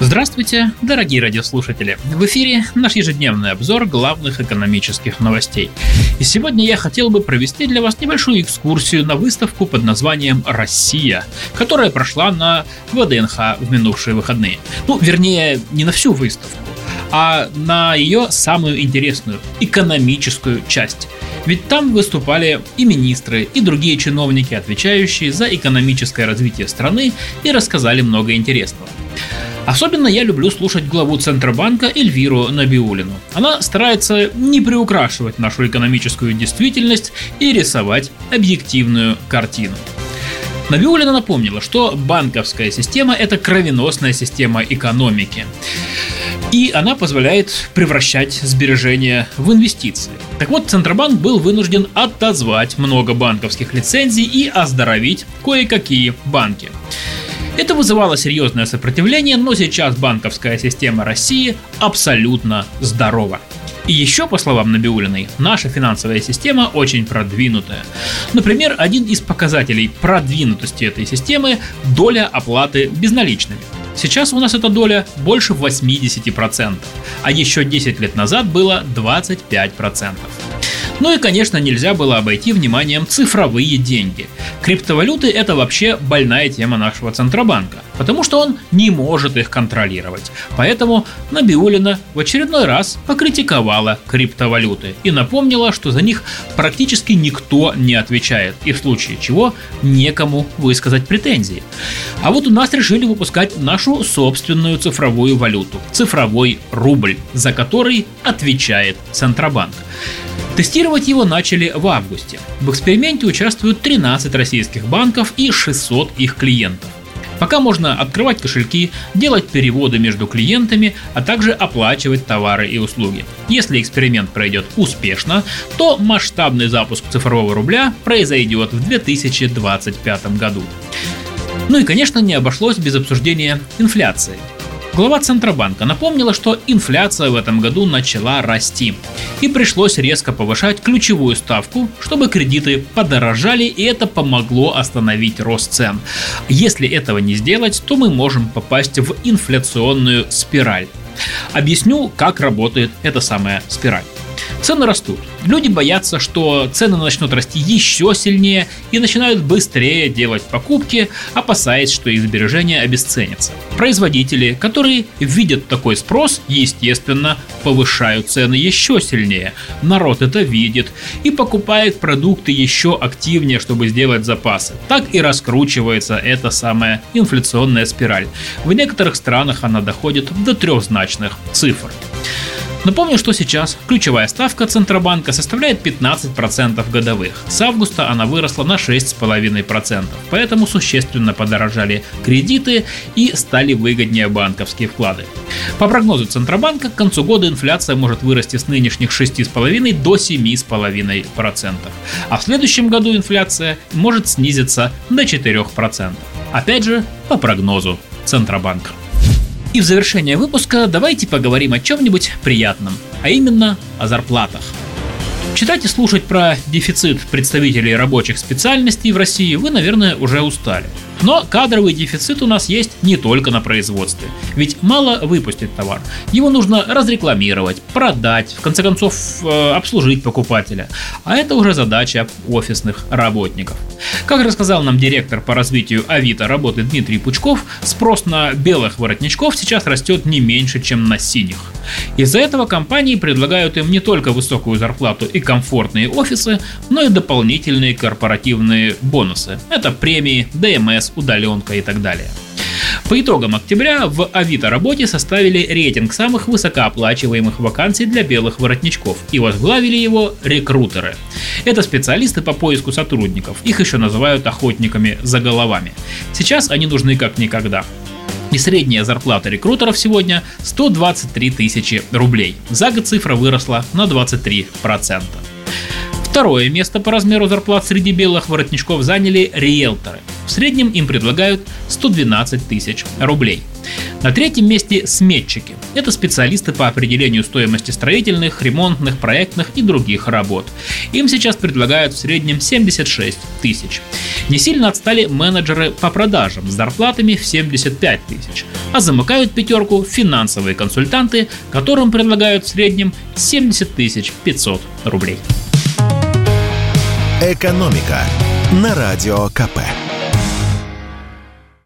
Здравствуйте, дорогие радиослушатели! В эфире наш ежедневный обзор главных экономических новостей. И сегодня я хотел бы провести для вас небольшую экскурсию на выставку под названием «Россия», которая прошла на ВДНХ в минувшие выходные. Ну, вернее, не на всю выставку, а на ее самую интересную экономическую часть. Ведь там выступали и министры, и другие чиновники, отвечающие за экономическое развитие страны, и рассказали много интересного. Особенно я люблю слушать главу Центробанка Эльвиру Набиулину. Она старается не приукрашивать нашу экономическую действительность и рисовать объективную картину. Набиулина напомнила, что банковская система – это кровеносная система экономики. И она позволяет превращать сбережения в инвестиции. Так вот, Центробанк был вынужден отозвать много банковских лицензий и оздоровить кое-какие банки. Это вызывало серьезное сопротивление, но сейчас банковская система России абсолютно здорова. И еще, по словам Набиулиной, наша финансовая система очень продвинутая. Например, один из показателей продвинутости этой системы – доля оплаты безналичными. Сейчас у нас эта доля больше 80%, а еще 10 лет назад было 25%. Ну и, конечно, нельзя было обойти вниманием цифровые деньги. Криптовалюты – это вообще больная тема нашего Центробанка, потому что он не может их контролировать. Поэтому Набиулина в очередной раз покритиковала криптовалюты и напомнила, что за них практически никто не отвечает, и в случае чего некому высказать претензии. А вот у нас решили выпускать нашу собственную цифровую валюту – цифровой рубль, за который отвечает Центробанк. Тестировать его начали в августе. В эксперименте участвуют 13 российских банков и 600 их клиентов. Пока можно открывать кошельки, делать переводы между клиентами, а также оплачивать товары и услуги. Если эксперимент пройдет успешно, то масштабный запуск цифрового рубля произойдет в 2025 году. Ну и, конечно, не обошлось без обсуждения инфляции. Глава Центробанка напомнила, что инфляция в этом году начала расти. И пришлось резко повышать ключевую ставку, чтобы кредиты подорожали, и это помогло остановить рост цен. Если этого не сделать, то мы можем попасть в инфляционную спираль. Объясню, как работает эта самая спираль. Цены растут. Люди боятся, что цены начнут расти еще сильнее и начинают быстрее делать покупки, опасаясь, что их сбережения обесценятся. Производители, которые видят такой спрос, естественно, повышают цены еще сильнее. Народ это видит и покупает продукты еще активнее, чтобы сделать запасы. Так и раскручивается эта самая инфляционная спираль. В некоторых странах она доходит до трехзначных цифр. Напомню, что сейчас ключевая ставка Центробанка составляет 15% годовых. С августа она выросла на 6,5%, поэтому существенно подорожали кредиты и стали выгоднее банковские вклады. По прогнозу Центробанка, к концу года инфляция может вырасти с нынешних 6,5 до 7,5%, а в следующем году инфляция может снизиться до 4%. Опять же, по прогнозу Центробанка. И в завершение выпуска давайте поговорим о чем-нибудь приятном, а именно о зарплатах. Читать и слушать про дефицит представителей рабочих специальностей в России вы, наверное, уже устали. Но кадровый дефицит у нас есть не только на производстве. Ведь мало выпустить товар. Его нужно разрекламировать, продать, в конце концов э, обслужить покупателя. А это уже задача офисных работников. Как рассказал нам директор по развитию Авито работы Дмитрий Пучков, спрос на белых воротничков сейчас растет не меньше, чем на синих. Из-за этого компании предлагают им не только высокую зарплату и комфортные офисы, но и дополнительные корпоративные бонусы. Это премии, ДМС, удаленка и так далее. По итогам октября в Авито работе составили рейтинг самых высокооплачиваемых вакансий для белых воротничков и возглавили его рекрутеры. Это специалисты по поиску сотрудников, их еще называют охотниками за головами. Сейчас они нужны как никогда. И средняя зарплата рекрутеров сегодня 123 тысячи рублей. За год цифра выросла на 23%. Второе место по размеру зарплат среди белых воротничков заняли риэлторы. В среднем им предлагают 112 тысяч рублей. На третьем месте сметчики. Это специалисты по определению стоимости строительных, ремонтных, проектных и других работ. Им сейчас предлагают в среднем 76 тысяч. Не сильно отстали менеджеры по продажам с зарплатами в 75 тысяч. А замыкают пятерку финансовые консультанты, которым предлагают в среднем 70 тысяч 500 рублей. «Экономика» на Радио КП.